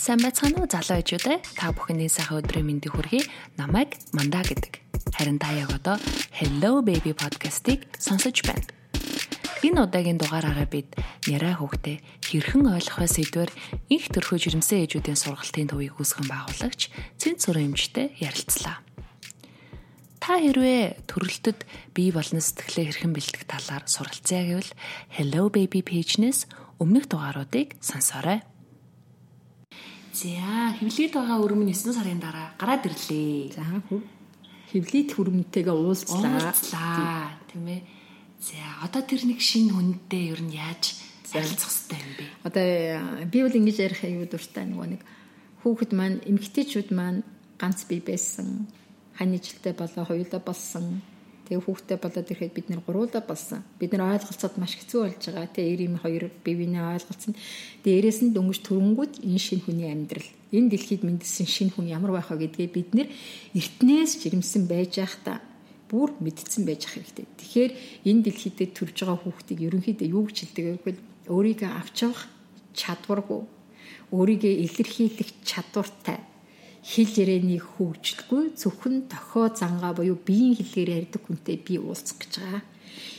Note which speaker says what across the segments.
Speaker 1: Сайн байцгаана уу залуу ээжүүдээ? Та бүхний сайхан өдрийн мэндийг хүргэе. Намайг Мандаа гэдэг. Харин та яг одоо Hello Baby podcast-ыг сонсож байна. Энэ удаагийн дугаараараа бид нярай хүүхдээ хэрхэн ойлгохоо сэдвэр их төрхөө жирэмсэн ээжүүдийн сургалтын төвийг үүсгэн байгуулагч Цэнт сүрэн эмчтэй ярилцлаа. Та хэрвээ төрөлтөд бие болон сэтгэлээ хэрхэн бэлдэх талаар суралцъя гэвэл Hello Baby page-нээс өмнөх дугааруудыг сонсоорой. За, хөвлөд байгаа өрөм нь 9 сарын дараа гараад ирлээ.
Speaker 2: За, хөвлөд хөрөмтэйгээ уулзлаа.
Speaker 1: Уулзлаа. Тийм ээ. За, одоо тэр нэг шинэ хүнтэй ер нь яаж харилцах хэрэгтэй юм бэ?
Speaker 2: Одоо би бол ингэж ярих аюу дуртай нөгөө нэг хүүхэд маань эмгтээчүүд маань ганц бие байсан. Хань жилтэй болоо хоёулаа болсон Тэгээ хүүхдээ болоод ирэхэд бид нэр гуруула болсон. Бид нар ойлголцоод маш хэцүү болж байгаа. Тэгээ эр юм хоёр бивинээ ойлголцсон. Дээрээс нь дөнгөж төрөнгүүд энэ шинэ хүний амьдрал. Энэ дэлхийд мэндэлсэн шинэ хүн ямар байх вэ гэдгээ бид нэр эртнээс жирэмсэн байж байхдаа бүр мэдсэн байж ах хэрэгтэй. Тэгэхээр энэ дэлхийд төрж байгаа хүүхдийг ерөнхийдөө юу гэж хэлдэг вэ гэвэл өөрийгөө авч явах чадваргүй, өөрийгөө илэрхийлэх чадвартай хэл ярианы хөгжилгүй зөвхөн тохио зангаа буюу биеийн хэлээр ярьдаг хүнтэй би уулзах гэж байгаа.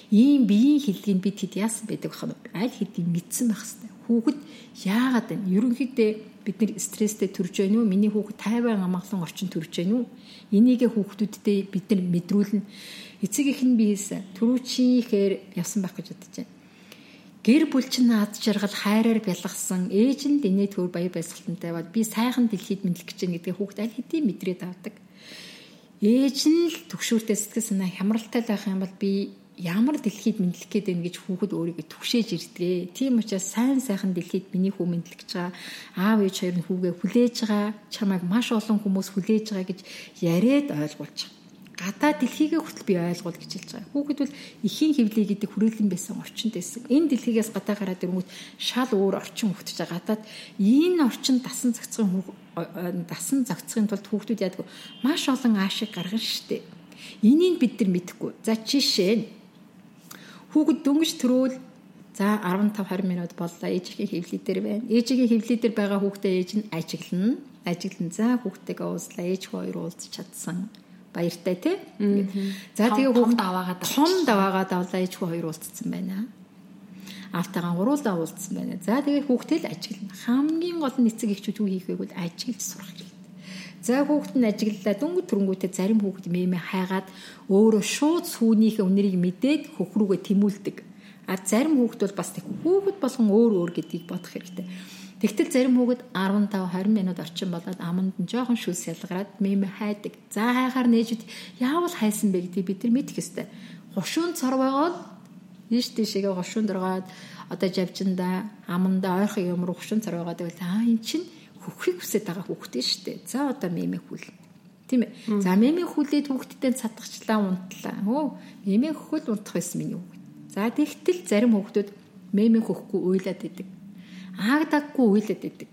Speaker 2: Ийм биеийн хэллэгийг бид хэд яасан байдаг бахам аль хэдийн мэдсэн байх хэвээр. Хүүхэд яагаад вэ? Ерөнхийдөө бид нэр стресстэй төрж байна уу? Миний хүүхэд тайван амгалан орчин төрж байна уу? Энийгээ хүүхдүүддээ бид нар мэдрүүлнэ. Эцэг их нь биес түрүүчийнхээр явсан байх гэж бодож байна гэр бүл чинь наад жаргал хайраар бялгасан ээж нь дэнэ төр баяр баясгалтантай бод би сайхан дэлхийд мэдлэх гэж байна гэдгийг хүүхд аль хэдийн мэдрээд авдаг. Ээж нь л төгшөөртэй сэтгэл санаа хямралтай байх юм бол би ямар дэлхийд мэдлэх гээд байна гэж хүүхэд өөрийгөө түгшээж ирдэг. Тийм учраас сайн сайхан дэлхийд миний хүү мэдлэх гэж байгаа аав ээж хоёр нь хүүгээ хүлээж байгаа чамайг маш олон хүмүүс хүлээж байгаа гэж яриад ойлгуулж байгаа гадаа дэлхийгээ хүртэл би ойлгуул гэж хэлж байгаа. Хүүхэд бол эхийн хөвлөе гэдэг хүрээлэн байсан орчинд байсан. Энэ дэлхийгээс гадаа гараад ирэнгүүт шал өөр орчин өгтөж байгаа. Гадаад энэ орчин дасан зохицохын дасан зохицохын тулд хүүхдүүд яадаг маш олон аашиг гаргана штэ. Энийг бид нар мэдэхгүй. За жишээ нь хүүхэд дөнгөж төрөөл За 15 20 минут боллоо. Ээжийн хөвлөй дээр байна. Ээжийн хөвлөй дээр байгаа хүүхдээ ээж нь ажиглана. Ажиглан за хүүхдтэйгээ уулзлаа. Ээж хоёр уулзч чадсан баяртай тий. За тэгээ хүүхд
Speaker 1: даваагаад
Speaker 2: том даваагаад авлаа ээж хүү хоёр уулзсан байна. Автагаан гуруулаа уулзсан байна. За тэгээ хүүхдээ л ажиглана. Хамгийн гол нь эцэг эхчүүд юу хийх вэ гэвэл ажиглаж сурах хэрэгтэй. За хүүхэд нь ажиглалаа дүнг төрөнгүүтээ зарим хүүхэд мэмэ хайгаад өөрөө шууд сүүнийхээ үнэрийг мэдээд хөхрүүгээ тэмүүлдэг. А зарим хүүхэд бол бас тэг хүүхэд болгон өөр өөр гэдгийг бодох хэрэгтэй. Тэгтэл зарим хүүхэд 15 20 минут орчин болоод аманд нь жоохон шүлс ялгараад мем хайдаг. За хайхаар нээжүүд яавал хайсан бэ гэдгийг бид нар мэдэх ёстой. Хушуун цор байгаад ийш тийшээгээ хушуун дөргаад одоо жавжинда аманда ойрхон юм руу хушуун цор байгаад байвал аа эн чинь хөхрийг хүсэж байгаа хүүхдээ шүү дээ. За одоо мемэ хүл. Тийм ээ. За мемэ хүлээд хүүхдэд цатгачлаа унтлаа. Өө мемэ хөхөл унтах байсан миний хүүхэд. За тэгтэл зарим хүүхдүүд мемэ хөхгүй уйлаад идэг аагдаггүй үйлээд идэг.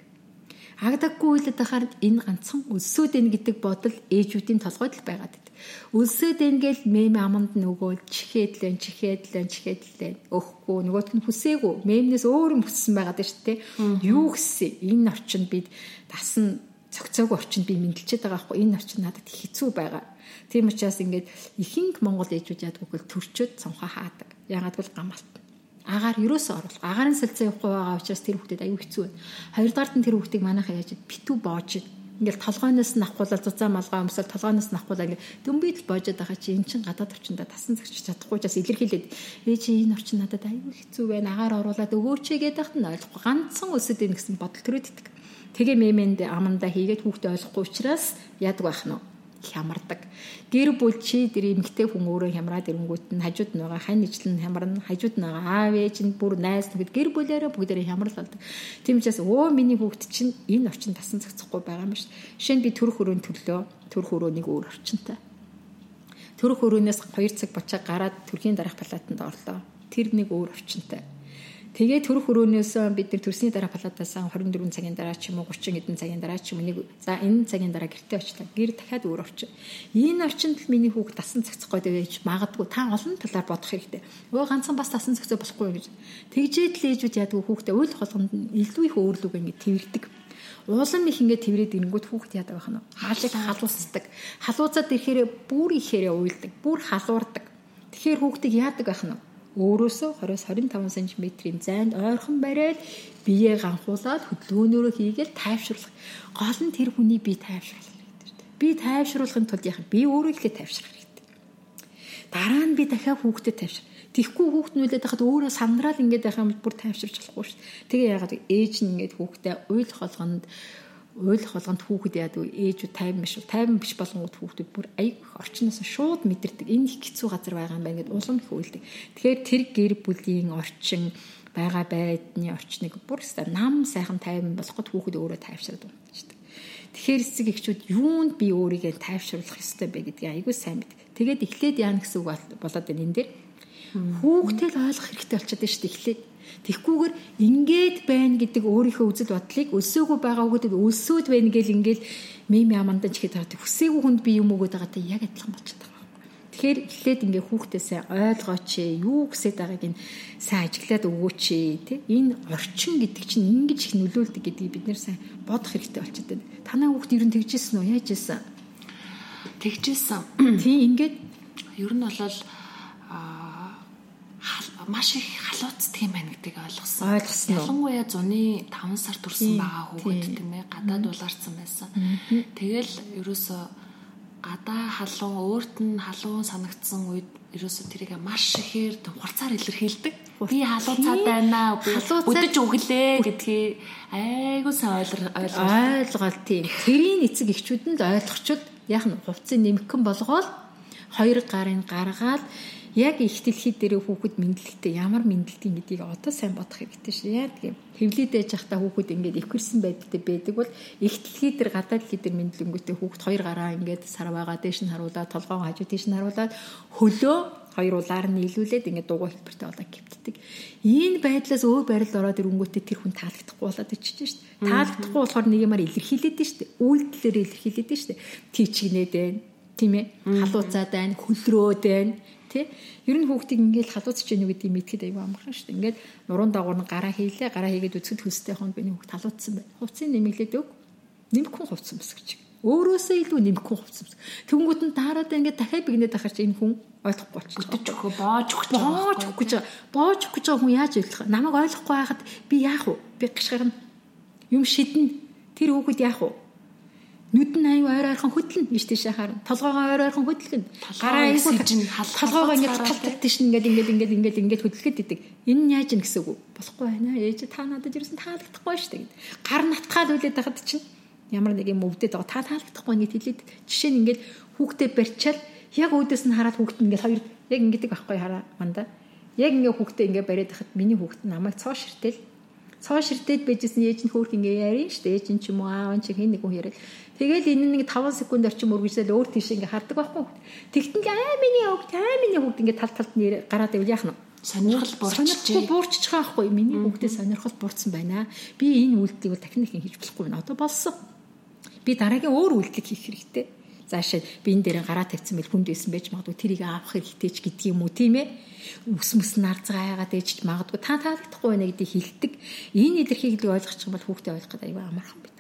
Speaker 2: Аагдаггүй үйлээд байхаар энэ ганцхан өлсөөд ийн гэдэг бодол ээжүүдийн толгойд л байгаад идэг. Өлсөөд ийн гээл мем аманд нөгөөл чихээд лэн чихээд лэн чихээд лэн өгөхгүй нөгөөт нь хүсээгүй мемнээс өөр юм хүссэн байгаад шүү дээ. Юу гэсэн энэ орчинд бид тасн цогцоог орчинд би мэдлчихэд байгаа хгүй энэ орчин надад хэцүү байгаа. Тийм учраас ингээд ихэнх монгол ээжүүд яадаг вэ төрчөөд цонхоо хаадаг. Ягаад гэвэл гамалт агаар ерөөсөө оруулах. Агарын солилцоо явахгүй байгаа учраас тэр хүүхдэд аюу хэцүү байна. Хоёрдугаарт нь тэр хүүхдийг манайхаа яаж битүү боож ингээл толгойноос нь авахгүйла зузаан малгай өмсөл толгойноос нь авахгүйла ингээ дөмбөд л боожод байгаа чи эн чин гадаад орчиндаа тасан зэгч чадахгүй учраас илэрхийлээд ээ чи энэ орчин надад аюу хэцүү байна агаар оруулаад өгөөч гэдэг тахт нь ойлгохгүй ганцхан өсөд ийн гэсэн бодол төрөөд итг. Тэгээ мемэнд амандаа хийгээд хүүхдээ ойлгохгүй учраас яадаг байх нь хямардаг. Гэр бүл чи тэр эмгтэй хүн өөрөө хямраад ирэнгүүт нь хажууд нь байгаа хань ижлэн хямарна, хажууд нь байгаа аав ээж нь бүр найз нөхөд гэр бүлээрээ бүгдээрээ хямрал болдог. Тийм учраас өө миний хүүхд чинь энэ орчин тасан зохицохгүй байгаа юм биш. Жишээ нь би төрөх өрөөнд төрлөө. Төрөх өрөөнийг өөр орчинтай. Төрөх өрөөнөөс 2 цаг бочаа гараад төрхийн дараах палатанд орлоо. Тэр нэг өөр орчинтай Тэгээд төрөх өрөөнөөс бид нар төрсний дараа палатаас 24 цагийн дараа ч юм уу 30 хэдэн цагийн дараа ч юм нэг за энэ цагийн дараа гэртээ очлаа. Гэр дахиад өөр орчин. Энэ орчинд л миний хүүхд тасан цогцох гээд байж магадгүй та олон талаар бодох хэрэгтэй. Өө ганцхан бас тасан цогцоо болохгүй гэж. Тэгжээд л ээжүүд яадаг хүүхдээ үйл холгонд илүү их өөрлөг ингэ тэрдэг. улам их ингээд тэрвэрэд ирэнгүүт хүүхд яадаг байх нь хаалыг халуусдаг. Халууцаад ирэхээр бүр ихээр уйлдаг, бүр халуурдаг. Тэгэхээр хүүхдийг яадаг байх нь өөрөөсөө 20-25 см-ийн зайд ойрхон бариад биеэ ганхуулаад хөдөлгөөнөөрөө хийгээл тайвшруулах. Гол нь тэр хүний бие тайвшруулах хэрэгтэй. Би тайвшруулахын тулд яах би өөрөө ихлэ тайвшрах хэрэгтэй. Дараа нь би дахиад хүүхдэд тайвшрах. Тэгэхгүй хүүхд нүлээд байхад өөрөө сандраад ингээд байх юм бүр тайвширч болохгүй шүү дээ. Тэгээ яагаад ээж нь ингээд хүүхдээ уйлах болгонд уйлах болгонд хүүхэд яадаг ээжүүд тайван биш тайван биш болгонгууд хүүхдүүд бүр аяг орчноос шууд мэдэрдэг. Энэ их хэцүү газар байгаа юм байна гэд улам их үйлдэг. Тэгэхээр тэр гэр бүлийн орчин байгаа байдны орчныг бүр нам сайхан тайван болгоход хүүхэд өөрөө тайвшраад байна шүү дээ. Тэгэхээр эцэг эхчүүд юунд би өөрийгөө тайвшруулах ёстой бэ гэдгийг аягүй сайн мэд тэгээд эхлээд яана гэсэн үг болоод байна энэ дээр хүүхдээ л ойлгох хэрэгтэй болчиход байна шүү дээ эхлээд Тэгхгүйгээр ингээд байна гэдэг өөрийнхөө үзэл бодлыг өсөөгөө байгаа хүүхдэд өсөөд байна гэл ингээд мем ямандан ч ихэд байгаа. Хүсээгүй хүнд би юм өгöd байгаатай яг адилхан болчиход байгаа. Тэгэхээр эхлээд ингээ хүүхдээсээ ойлгооч юу гэсэд байгааг нь сайн ажиглаад өгөөч тий энэ орчин гэдэг чинь ингэж их нөлөөлдөг гэдгийг бид нэр сайн бодох хэрэгтэй болчиход байна. Танаа хүүхд ер нь тэгжсэн үү? Яаж ийсэн?
Speaker 1: Тэгжсэн.
Speaker 2: Тий ингээд
Speaker 1: ер нь бол маш их халууцдаг юм байна гэдгийг ойлгосон.
Speaker 2: Ойлгосон уу?
Speaker 1: Ялангуяа зуны 5 сар төрсэн байгаа хүүхэд тийм ээ гадаад улаарсан байсан. Тэгэл ерөөсөө гадаа халуун өөрт нь халуун санагдсан үед ерөөсөө тэрийг маш ихээр хурцаар илэрхийлдэг. Би халууцаад байна. Өдөж өглөө гэдгийг айгуу сайн ойлгоо
Speaker 2: ойлгоод тийм. Тэрийн эцэг эхчүүд нь л ойлгочод яг нь хувцсыг нэмгэн болгоод хоёр гарын гаргаад яг их дэлхий дээр хүүхэд мэдлэгтэй ямар мэдлэгтэй гэдгийг одоо сайн бодох хэрэгтэй шүү. Яа гэв хэвлээд байж захта хүүхэд ингээд ихэрсэн байдалтай байдаг бол их дэлхий дээр гадаад дэлхий дээр мэдлэнгүүтээ хүүхэд хоёр гараа ингээд сар байгаа дээш нь харуулаад толгоон хажуу дээш нь харуулаад хөлөө хоёр улаар нийлүүлээд ингээд дугуй хэлбэртэй болоо гівддэг. Энэ байдлаас өөр байрал ороод ирэнгүүтээ тэр хүн таалагдахгүй болоод шүү дээ. Таалагдахгүй болохоор нэг юмар илэрхийлээд шүү дээ. Үйлдэлээр илэрхийлээд шүү дээ. Тийчгнээд байна. Тийм ээ. Халууцаад байна, хөлрөөд байна тий. Ер нь хүүхдийг ингээл халууц чинь юу гэдгийг мэдхэд аюу амархан шүү дээ. Ингээд нуруунд дагуур нь гараа хийлээ гараа хийгээд үцгэд хөстэй хонд биний хүүхд халууцсан байна. Хувцсыг нэмэглээд өг нэмэхгүй хувцсан бас гэж өөрөөсөө илүү нэмэхгүй хувцсан тэнгууд нь дараад ингээд дахиад бигнээд ахаар чи энэ хүн ойлгохгүй болчихно.
Speaker 1: Өтөж өгөө боож өгч
Speaker 2: боож өгөх гэж боож өгөх гэж хүн яаж ойлгох намайг ойлгохгүй байхад би яах вэ? Би гიშгэрнэ юм шиднэ тэр хүүхэд яах вэ нүд нь аюу ойр ойрхон хөдлөн биш тийшээ харна. Толгоогоо ойр ойрхон хөдлөн.
Speaker 1: Гараа аюу
Speaker 2: толгоогоо ингээд талтал тийш ингээд ингээд ингээд ингээд ингээд хөдлөхөд идэг. Энэ нь яаж ин гэсэн үг болохгүй байна. Ээж та надад ерөөсөн таалагдахгүй шүү дээ. Гар натгаал үлээд байхад чинь ямар нэг юм өвдөд байгаа. Та таалагдахгүй ингээд хэлээд жишээ нь ингээд хүүхдээ барьчаал яг өөдөөс нь хараад хүүхд нь ингээд хоёр яг ингээд байхгүй хараа манда. Яг ингээд хүүхдээ ингээд бариад байхад миний хүүхд намайг цоо ширтэл цоо ширтээд байжсэн ээж нь хөөх ингээ ярина штэ ээж нь ч юм уу аав чи хин нэг хүн яриад Тэгэл энэ нэг 5 секунд орчим үргэлжлэл өөр тийш ингээ хардаг байхгүй. Тэгтэн аа миний хөвгт аа миний хөвгт ингээ тал талд нэр гараад ивэл яах нь
Speaker 1: сонирхол буурчихжээ.
Speaker 2: Буурчих байхгүй миний хөвгтээ сонирхол буурсан байна. Би энэ үйлдэлийг дахин их хийж болохгүй байна. Одоо болсон. Би дараагийн өөр үйлдэл хийх хэрэгтэй. Заашаа би энэ дээр гараа тавьсан байл хүнд байсан байж магадгүй тэрийг авах хэрэгтэй ч гэдгийг юм уу тийм ээ үс мэс нарцгаа яагаад ээжч магадгүй та таалагдахгүй байна гэдгийг хилдэг. Энэ илэрхийлгийг ойлгох юм бол хүүхдээ ойлгох гэдэг аюу амархан бит.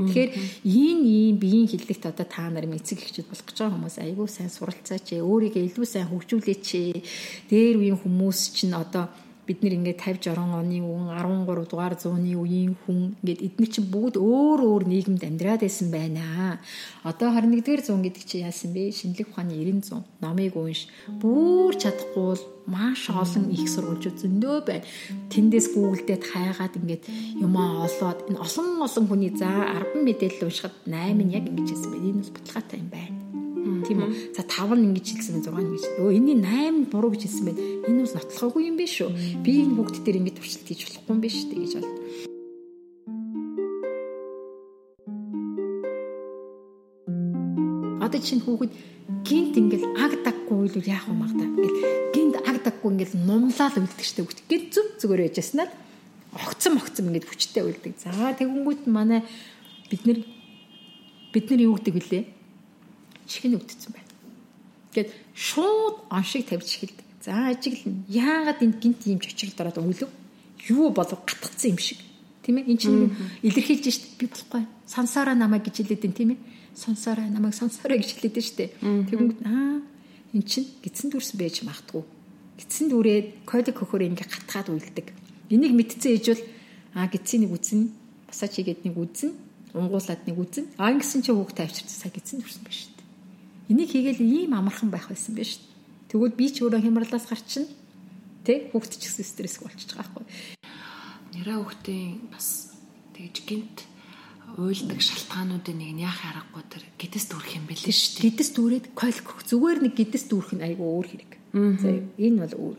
Speaker 2: Тэгэхээр ийм ийм биеийн хиллэгт одоо та нар эцэг эхчүүд болох гэж байгаа хүмүүс айгүй сайн суралцаач ээ. Өөрийгөө илүү сайн хөгжүүлээч ээ. Дээр үеийн хүмүүс чинь одоо бид нэр ингээд 50 60 оны үн 13 дугаар зууны үеийн хүн ингээд эдгээр чинь бүгд өөр өөр нийгэмд амьдраад байсан байна. Одоо 21-р зуун гэдэг чинь яасан бэ? Шинжлэх ухааны 90 зуун. Номыг унш. Бүр чадахгүй бол маш олон их сургуульчууд зөндөө байна. Тэндээс гуглдээд хайгаад ингээд юмаа олоод энэ олон олон хүний за 10 мэдээлэл уншихад 8 нь яг ингэж хэлсэн байна. Энэ бас баталгаатай юм байна тийм үү. За 5 нь ингэж хэлсэн байна 6 нь гэж. Өө энэний 8 буруу гэж хэлсэн байна. Энэ бас нотлохоогүй юм биш үү? Би энэ бүгд дээр ингэж туршилт хийж болохгүй юм биш үү гэж бол. Одоо чинь хүүхэд гинт ингээл аг даггүй л яах баг та. Ингээл гинт аг даггүй ингээл нумлаад үлддэг штэ хүүхэд. Гинт зүг зүгээр яжсанаа огцом огцом ингээд хүчтэй үлддэг. За тэгэнгүүт манай бид нар бид нар юу гэдэг вүлээ? Чихэн өвдсөн байна. Гэт шууд оншиг тавьж эхэлдэг. За ажиглана. Яагаад энд гинт юм чочрол дороод өглөө? Юу болов гатгцсан юм шиг. Тийм ээ? Энд чинь илэрхийлж шít би болохгүй. Сонсороо намайг гэж хэлээд байна тийм ээ? Сонсороо намайг сонсороо гэж хэлээд дээ. Тэгвэл аа эн чинь гидсэн дүрс байж магтгүй. Гидсэн дүрээ колик хөхөр ингээ гатгаад уйлдаг. Энийг мэдсэн ээж бол аа гидсийн нэг үзэн басаач хийгээд нэг үзэн унгуулад нэг үзэн аа ингэсэн чи хүүхд тавьчихсан сая гидсэн дүрсэн шүү дээ. Энийг хийгээл ийм амархан байх байсан байна шүү. Тэгвэл би ч өөрөө хямралаас гарчин тэ хүүхд ч гэсэн стресс болчихж байгаа байхгүй
Speaker 1: нэрээ хүүхдийн бас тэгж гинт уйлдаг шалтгаануудын нэг нь яах аргагүй тэр гэдэс дүүрэх юм бэлээ шүү дээ.
Speaker 2: Гэдэс дүүрээд колик зүгээр нэг гэдэс дүүрэх нь айгүй өөр хэрэг. За энэ бол өөр.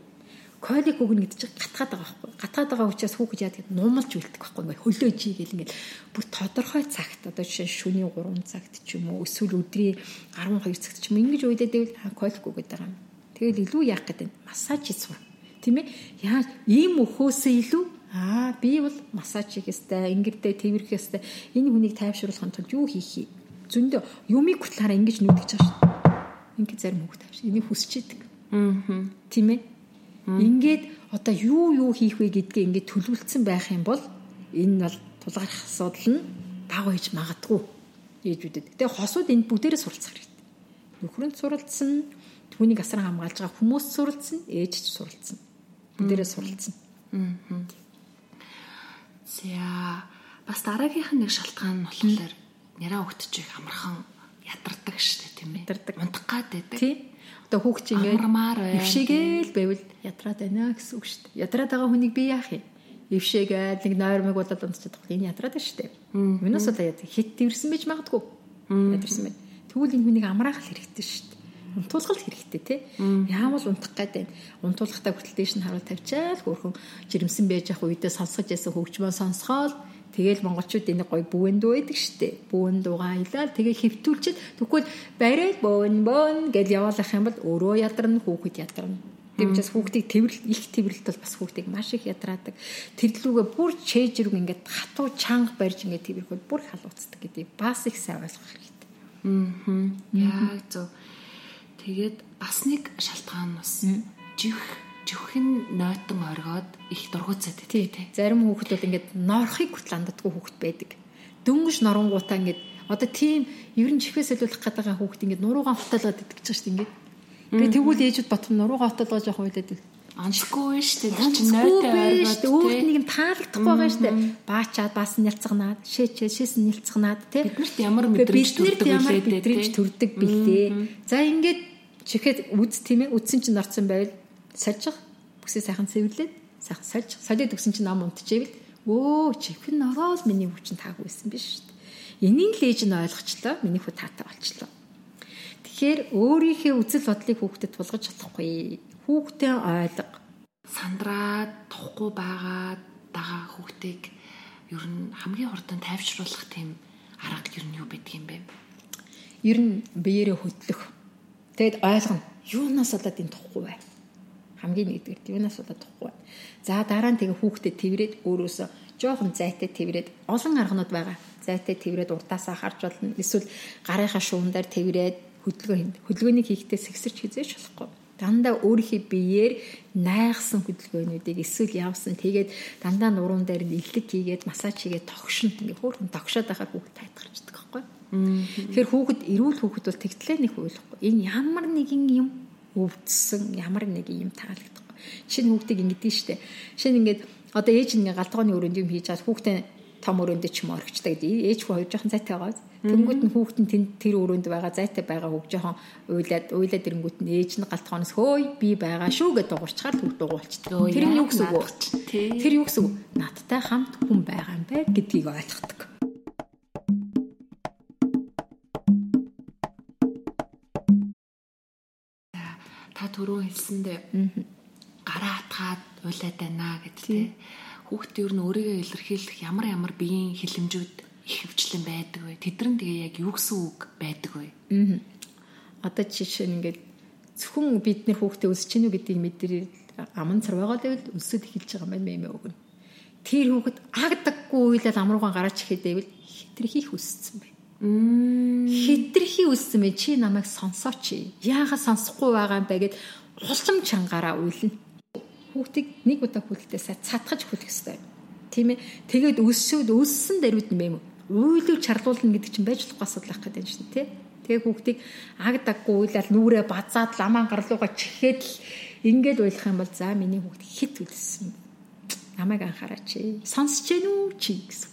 Speaker 2: Колик өгнө гэдэг чинь гатгаад байгаа байхгүй. Гатгаад байгаа учраас хүүхэд яадаг нумалж үлдэх байхгүй. Ингээ хөлөө чигээл ингээ бүр тодорхой цагт одоо жишээ шөнийн 3 цагт ч юм уу эсвэл өдрийн 12 цагт ч юм ингэж уйлаад байвал колик өгöd юм. Тэгэл илүү яах гэдэг нь массаж хийсэн. Тийм ээ? Яа ийм өхөөсөө илүү Аа би бол массаж хийх ёстой, ингэрдээ тэрвэрх ёстой. Энэ хүнийг тайвшруулахын тулд юу хийх юм? Зөндөө юмыг хутлаараа ингэж нүдгэж байгаа шүү. Ингээд зарим хүүхд тайвш. Энийг хүсчээдэг. Аа. Тийм ээ. Ингээд одоо юу юу хийх вэ гэдгээ ингээд төлөвлөсөн байх юм бол энэ бол тулгарх асуудал нь баг байж магадгүй ээжүүдэд. Тэгээ хосууд энд бүгдээрээ суралцах хэрэгтэй. Нөхрөнд суралцсан, түүнийг асран хамгаалж байгаа хүмүүс суралцсан, ээж ч суралцсан. Бүгдээрээ суралцсан. Аа.
Speaker 1: За бас дараагийнх нь нэг шалтгаан нь болохоор нэраа хөгтчих амархан ядардаг шүү дээ тийм ээ. Унтах гад байдаг.
Speaker 2: Тий. Одоо хүүхд чинь ингээд ившээгээл байвал ядраад байна гэсэн үг шүү дээ. Ядраад байгаа хүнийг би яах юм? Ившээгээл нэг нойрмог болоод унтчихад байгаа. Энэ ядраад байна шүү дээ. Юунаас удаа яд хит тэрсэн байж магадгүй. Ядарсан байна. Тэгвэл энэ хүнийг амраах хэрэгтэй шүү дээ унтуулгал хэрэгтэй тий. Яамал унтах гэдэг байна. Унтуулгахдаа хүртэл дээш нь харуул тавьчаал хөөрхөн жирэмсэн байж явах үедээ сонсгож ясан хөгжмөө сонсгоол Тэгэл монголчууд энийг гой бүүн дуу байдаг штэ. Бүүн дуугаа аялал тэгээ хөвтүүлчихэд тэгвэл барай бүүн бүүн гэж явуулах юм бол өөрөө ядарна хүүхэд ядарна. Тэгмчээс хүүхдийг тэрл их тэрэлт бол бас хүүхдийг маш их ядраадаг. Тэрлүүгээ бүр чэйжрэг ингээд хатуу чанга барьж ингээд тэрхэл бүр халууцдаг гэдэг бас их сайн ойлгох хэрэгтэй.
Speaker 1: Аа. Яг зөв. Тэгээд бас нэг шалтгаан бас живх живхэн нойтон оргоод их дургуцаад
Speaker 2: тий. Зарим хүүхдүүд ингээд норхыг хүртэл анддаггүй хүүхд байдаг. Дөнгөж норнгуудаа ингээд одоо тийм ер нь чихвээс солиулах гэдэг хүүхд ингээд нуруугаан хотолоод идэх гэж дээ ингээд. Тэгээд тэгвэл ээжүүд ботом нуруугаан хотолгож явах үйлээд
Speaker 1: Анчгүй шүү дээ. Чи нойтой
Speaker 2: оргоод өөрт нэг юм таалагдахгүй байгаа дээ. Баачаад бас нялцганаад, шээчээ шээс нялцганаад тий.
Speaker 1: Биднэрт ямар мэдрэмж төрдөг
Speaker 2: билээ дээ. Мэдрэмж төрдөг билээ. За ингээд чихэд үз тийм ээ үдсэн чинь орцсон байвал сольжих бүсээ сайхан цэвэрлээд сайхан сольж солиод өгсөн чинь ном унтчихэвэл өө чихэн ороод миний хүчин таагүй байсан биш шүү дээ. Энийг л ээж нь ойлгочлоо. Миний хүү таатай болчлоо. Тэгэхээр өөрийнхөө үзэл бодлыг хүүхдэд тулгаж чадахгүй. Хүүхдээ ойлго.
Speaker 1: Сандраад тухгүй байгаа дага хүүхдийг ер нь хамгийн хурдан тайвшруулах тийм арга ер нь юу байдаг юм бэ?
Speaker 2: Ер нь биеэрээ хөдлөх Тэгэд ойлгоно. Юунаас болоод энэ тухгүй бай. Хамгийн нэгдүгээр юунаас болоод тухгүй. За дараа нь тэгээ хүүхдэд тэрвэрэд өөрөөсөө жоохон зайтай тэрвэрэд олон арганууд байгаа. Зайтай тэрвэрэд уртаасаа харж болно. Эсвэл гарынхаа шуундар тэрвэрэд хөдөлгөөн хийн. Хөдөлгөөнийг хийхдээ сэгсэрч хизээш болохгүй. Дандаа өөрийнхөө биеэр найгсан хөдөлгөөнүүдийг эсвэл явсан тэгээд дандаа нуруунд дээр нь илэг хийгээд массаж хийгээд тогшин ингээ хөөрхөн тогшоод байхаар хүүхд тайтгарчдаг байхгүй. Тэгэхээр хүүхэд эрүүл хүүхэд бол тэгтлээ нэг ойлгохгүй. Энэ ямар нэгэн юм өвдсөн ямар нэгэн юм таалагдахгүй. Шинэ хүүхдийг ингэдэж штэ. Шинэ ингээд одоо ээж ингээ галтгооны өрөөнд юм хийж чад хүүхдээ том өрөөнд ч юм орчихдаг гэдэг. Ээж хүү хоёр жоохон зайтай байгаа. Тэнгүүд нь хүүхэд нь тэр өрөөнд байгаа зайтай байгаа хүүг жоохон уйлаад уйлаад ирэнгүүт нь ээж нь галтгооноос хөөй би байгаа шүү гэдээ дуурчхаар хүүг дугуулчихдаг. Тэр нь юу гэсэн үг вэ? Тэр юу гэсэн үг? Надтай хамт хүн байгаа юм байна гэдгийг ойлгодог.
Speaker 1: түрүү хэлсэндээ гараа хатгаад уйлаад байна гэдэг тийм хүүхд ер нь өөрийгөө илэрхийлэх ямар ямар биеийн хилэмжүүд их хөвчлэн байдаг вэ? Тэдрэн тэгээ яг юу гэсэн үг байдаг вэ?
Speaker 2: Одоо жишээ нь ингээд зөвхөн бид нэр хүүхдээ өсөж гинүү гэдгийг мэдэрээ аман цар байгаа л өсөд эхэлж байгаа юм байна мэй өгнө. Тэр хүүхэд агдаггүй уйлаад амруугаан гараач ихэд байвал хитрхи их өссөн байна. Хитрхи үссэн мэ чи намайг сонсооч. Яагаад сонсохгүй байгаа юм бэ гэд улам чангаараа уйлна. Хүүхдийг нэг удаа хүлдээсээ цатгаж хүлэх ёстой. Тийм ээ. Тэгээд өссөд өссөн даруйд юм юм. Уйлыг чарлуулна гэдэг чинь байж болохгүй асуудал ах гэдэг юм шин тий. Тэгээ хүүхдийг аг даггүй уйлал нүрээ базаад ламаан гарлууга чихээд л ингээд уйлах юм бол за миний хүүхд хит үлссэн. Намайг анхаараач. Сонсож гэнэ үү чи гэсэн.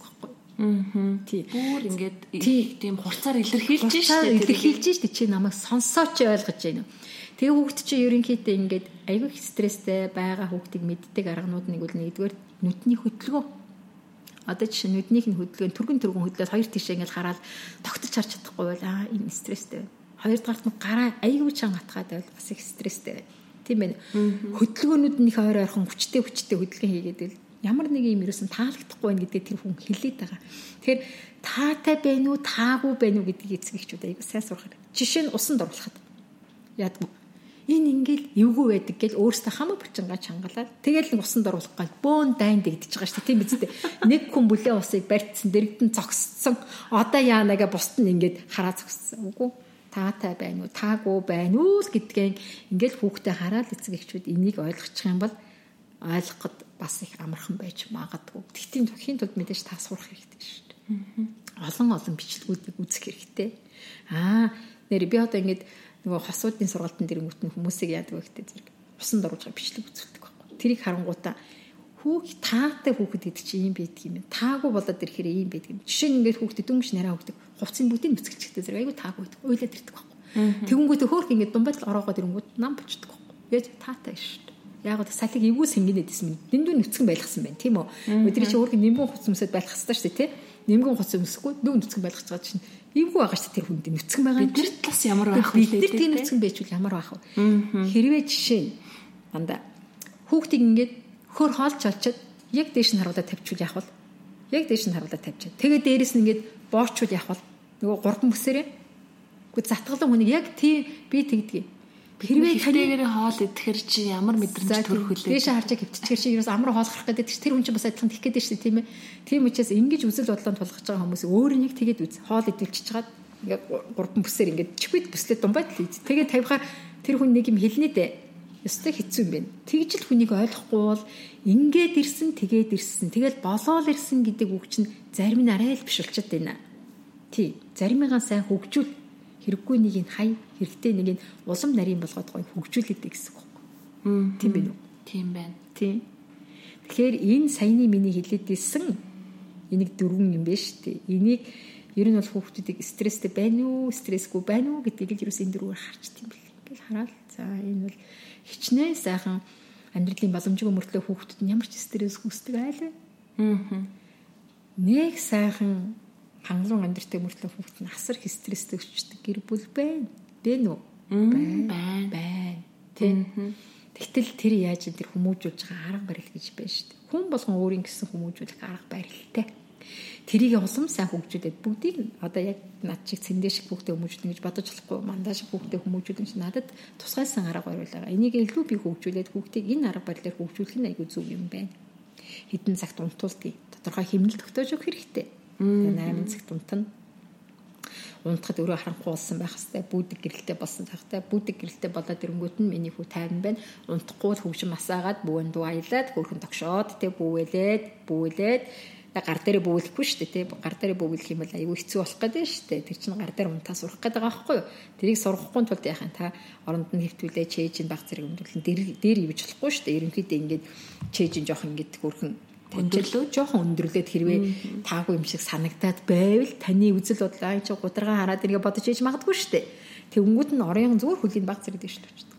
Speaker 1: Аа. Тий. Бүр ингээд тийм хурцаар илэрхийлж штэ.
Speaker 2: Илэрхийлж штэ чи намайг сонсооч ойлгож байна. Тэгээ хүүхд чи ерөнхийдөө ингээд айгүй стресстэй байгаа хүүхдийг мэддэг арганууд нэг үл нэгдүгээр нүдний хөдөлгөөн одоо жишээ нүднийх нь хөдөлгөөн түргэн түргэн хөдлөөд хоёр тишээ ингээл хараад тогтож харж чадахгүй бол аа энэ стресстэй. Хоёрдугаарт нь гараа айгүй чанга атгаад байвал бас их стресстэй. Тийм байна. Хөдөлгөөнүүд нь их ойр ойрхон хүчтэй хүчтэй хөдөлгөөн хийгээд л ямар нэг юм ерөөсөн таалагдахгүй байна гэдгээ тэр хүн хэлээд байгаа. Тэгэхээр таатай байна уу, таагүй байна уу гэдгийг эцэгчүүд айгүй сайн сурах хэрэгтэй. Жишээ нь усанд оруулахад. Яадгүй энэ ингээл эвгүй байдаг гэж өөрөөсөө хамаа бочингаа чангалаад тэгэл нэг усанд оруулах гал бөөн дайнд дэгдэж байгаа шүү дээ тийм биз дээ нэг хүн бүлээ усыг барьцсан дэрэгдэн цогсцсон одоо яана гэ бусд нь ингээд хараа цогсцсон үгүй таатай байна уу таагүй байна уу гэдгээ ингээл хүүхдээ хараад эцэг эхчүүд энийг ойлгочих юм бол ойлгоход бас их амархан байж магадгүй тэгтийн тохиын тулд мэдээж та сурах хэрэгтэй шүү дээ олон олон бичлэгүүдийг үзэх хэрэгтэй аа нэр би одоо ингээд нөгөө хосуудын сургалтын дэрнгүүт нь хүмүүсийг яадаг вэ гэдэг зэрэг усан дурууж байгаа бичлэг үзүүлдэг байхгүй. Тэрийг харангуудаа хүүх таатай хүүхэд гэдэг чинь ийм байдаг юм. Таагүй болоод ирэхээр ийм байдаг юм. Жишээ нь ингээд хүүхдэд дөнгөж нараа хүүхдэг хувцсын бүтэн нүцгэлчтэй зэрэг айгүй таагүй байдаг. Уйлаад ирдэг байхгүй. Тэгэнгүүтээ хөөх ингээд думбайд ороогоод ирэнгүүт нам болчдөг байхгүй. Яаж таатай шүү дээ. Яг гоо салхиг эвгүй сэнгэнэд исэн минь. Дэндүү нүцгэн байлгасан байна тийм үү? Өдрийн чи өөрхөн нэмгэн хуц өмсөд байлгах хэрэгтэй шүү дээ тий. Нэмгэн хуц өмсөхгүй нүг нүцгэн байлгах байгаа чинь Эвгүй байгаа шүү тэр хүнд нүцгэн байгаа.
Speaker 1: Бид нар талаас ямар байх
Speaker 2: вэ? Бид нар тийм нүцгэн байчвал ямар байх вэ? Хэрвээ жишээ дандаа хүүхдийг ингээд хөр хоолч олчод яг дээш нь харуулаад тавьчихвал яах вэ? Яг дээш нь харуулаад тавьчих. Тэгээ дээрэс нь ингээд боочвол яах вэ? Нөгөө гурван бүсээрээ. Гэхдээ затгалан хүнийг яг тийм би тэгдэг.
Speaker 1: Хэрвээ танийгээр хоол идэхэр чи ямар мэдрэмж төрөх вүлээ?
Speaker 2: Дээшээ харж гівтчихэр чи ерөөс амар хоол гарах гэдэг чи тэр хүн чинь бас адилхан тэх гэдэг шүү дээ тийм ээ. Тийм учраас ингэж үзэл бодлоонд тулгаж байгаа хүмүүс өөр нэг тэгээд үз. Хоол идэлчиж чагаад ингээд гурван бүсээр ингээд чихвэд бүслээ думбайд л ийз. Тэгээд тавихаар тэр хүн нэг юм хэлнэ дээ. Ёстой хэцүү юм байна. Тэгж л хүнийг ойлгохгүй бол ингээд ирсэн тэгээд ирсэн. Тэгэл болоол ирсэн гэдэг үг чинь зарим нь арай л биш болчиход байна. Тий. Заримыгаа сайн хөгжүүл хэрэггүй нэг нь хай хэрэгтэй нэг нь улам нарийн болгоод гоё хөгжүүлээд гэсэн үг байна. Тийм байна уу?
Speaker 1: Тийм байна.
Speaker 2: Тийм. Тэгэхээр энэ саяны миний хэлээд исэн энийг дөрвөн юм байна шүү дээ. Энийг ер нь бол хүүхдүүдийг стресстэй байна уу, стрессгүй байна уу гэдгийг ерөөс энэ дөрвөөр харчт юм бэл. Ингээл хараад за энэ бол хичнээн сайхан амьдралын боломжгүй мөртлөө хүүхдүүд нь ямар ч стресс үүсдэг айлаа. Аа. Нэг сайхан хангалуун амьдртыг мөртлөө хүүхд нь асар стресстэй өчтдөг гэр бүл байна. Бэн үү?
Speaker 1: Байна.
Speaker 2: Байна. Тийм. Тэгтэл тэр яаж тэр хүмүүжүүлж байгаа арга барил гэж байна шүү дээ. Хүн болгон өөрийн гэсэн хүмүүжүүлэх арга барилтай. Тэрийг улам сайн хөгжүүлээд бүгдийг одоо яг над чиг цэндээ шиг хүүхдээ хүмүүжүүлнэ гэж бодож болохгүй мандаа шиг хүүхдээ хүмүүжүүлэн чи надад тусгайсан арга барил байгаа. Энийг илүү би хөгжүүлээд хүүхдийг энэ арга барилаар хөгжүүлэх нь айгүй зөв юм байна. Хитэн цагт унтуулдгийг тодорхой хэмнэл тогтоож өгөх хэрэгтэй. 8 цагт унтана. Унтахад өөрөө харанхуй болсон байх хэвээр бүүдэг гэрэлтэй болсон цагтай бүүдэг гэрэлтэй болоод ирэнгүүт нь миний хүү тайван байна. Унтахгүй хөвшин масаагаад бүүн дуу аялаад хөөрхөн тогшоод тэ бүүвэлээд бүүвэлээд. Гар дээрээ бөөлөхгүй шүү дээ тий гар дээрээ бөөлөх юм бол аюу хэцүү болох гэдэг шүү дээ. Тэр чинь гар дээр унтаа сурах гэдэг байгаа байхгүй юу? Тэрийг сурахгүй тулд яхаа та оронд нь хэвтүүлээ чэйж баг зэрэг өмдөрлөн дээр дээр ивж болохгүй шүү дээ. Ерөнхийдөө ингээд чэйж жоох ингээд хөрхөн танилцлоо жоохон өндөрлөөд хэрвээ таагүй юм шиг санагдаад байвал таны үзэл бодлоо чи гударга хараад иргээ бодож ээж магадгүй шүү дээ. Тэнгүүд нь орон зүгээр хөлийн баг зэрэг дэвш тавьчихдаг.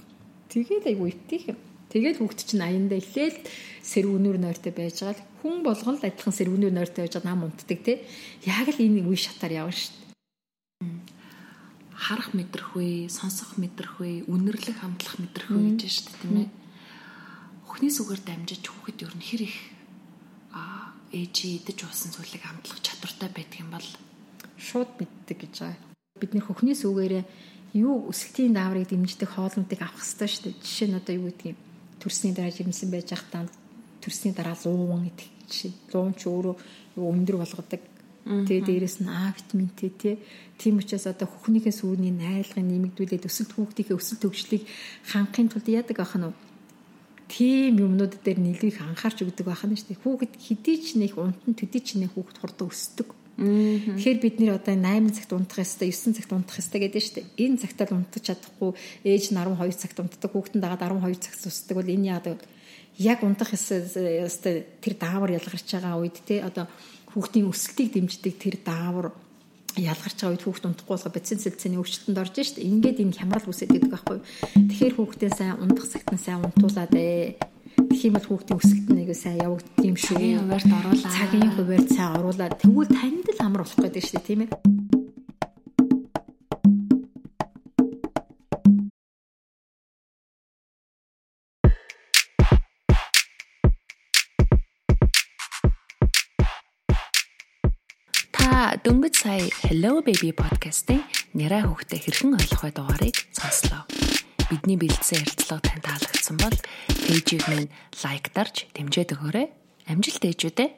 Speaker 2: Тэгээд айгу итгийх юм. Тэгээд хүүхд чинь аяндаа эхлээл сэрүүнүр нойртой байж байгаа л хүн болгон л адилхан сэрүүнүр нойртой байж байгаа нам унтдаг те. Яг л энэ үе шатаар явна шүү дээ.
Speaker 1: Харах мэдрэх үе, сонсох мэдрэх үе, үнэрлэх хамтлах мэдрэх үе гэж шүү дээ тийм ээ. Өхний сүгээр дамжиж хүүхэд ер нь хэр их а ээжи идэж уусан зүйлийг амтлах чадвартай байдаг юм бол
Speaker 2: шууд мэддэг гэж байгаа. Бид нэр хөхний сүгээрээ юу өсөлтийн дааврыг дэмждэг хоолнуудыг авах хэрэгтэй шүү дээ. Жишээ нь одоо юу гэдгийг төрсний дараа жирэмсэн байж хатаа төрсний дараа луун идэх жишээ. Луун ч өөрөө өндөр болгодог. Тэгээ дээрэс нь А витаминтэй тий. Тийм учраас одоо хөхнийхээ сүүрний найрлагын нэмэгдүүлээд өсөлт хүүхдийнхээ өсөлт хөгжлийг хангахын тулд яадаг ах нь тийм юмнууд дээр их анхаарч өгдөг байх нь шүү дээ. Хүүхэд хэдий ч нэг унтан төдий ч нэг хүүхэд хурдан өсдөг. Тэгэхээр бид нэр одоо 8 цагт унтах ёстой, 9 цагт унтах ёстой гэдэг шүү дээ. Энэ цагтаа унтаж чадахгүй ээж нь 12 цагт унтдаг, хүүхэд нь дагаад 12 цагт усдаг бол энэ яадаг яг унтах ёстой тэр даавар ялгарч байгаа үед те одоо хүүхдийн өсөлтийг дэмждэг тэр даавар ялгарч байгаа үед хүүхд унтахгүй болго бацин сэлцэний өвчлөлтөнд орж шít. Ингээд энэ хямрал үсээд байдаг байхгүй. Тэгэхээр хүүхдээ сайн унтах цагт нь сайн унтуулаад ээ. Тэгэх юм бол хүүхдийн өсөлт нь аягүй сайн явагддаг юм шүү.
Speaker 1: Цагийн хуваарьд оруулаад.
Speaker 2: Цагийн хуваарьд сайн оруулаад тэгвэл танд л амар болох гэдэг дээ тийм ээ.
Speaker 1: Сая Hello Baby podcast-ийн нэраа хөхтэй хэрхэн ойлгох вэ дугаарыг сонслоо. Бидний бэлдсэн ярилцлага тань таалагдсан бол пэйжийг минь лайк дарж дэмжиж өгөөрэй. Амжилт ээжүүдээ.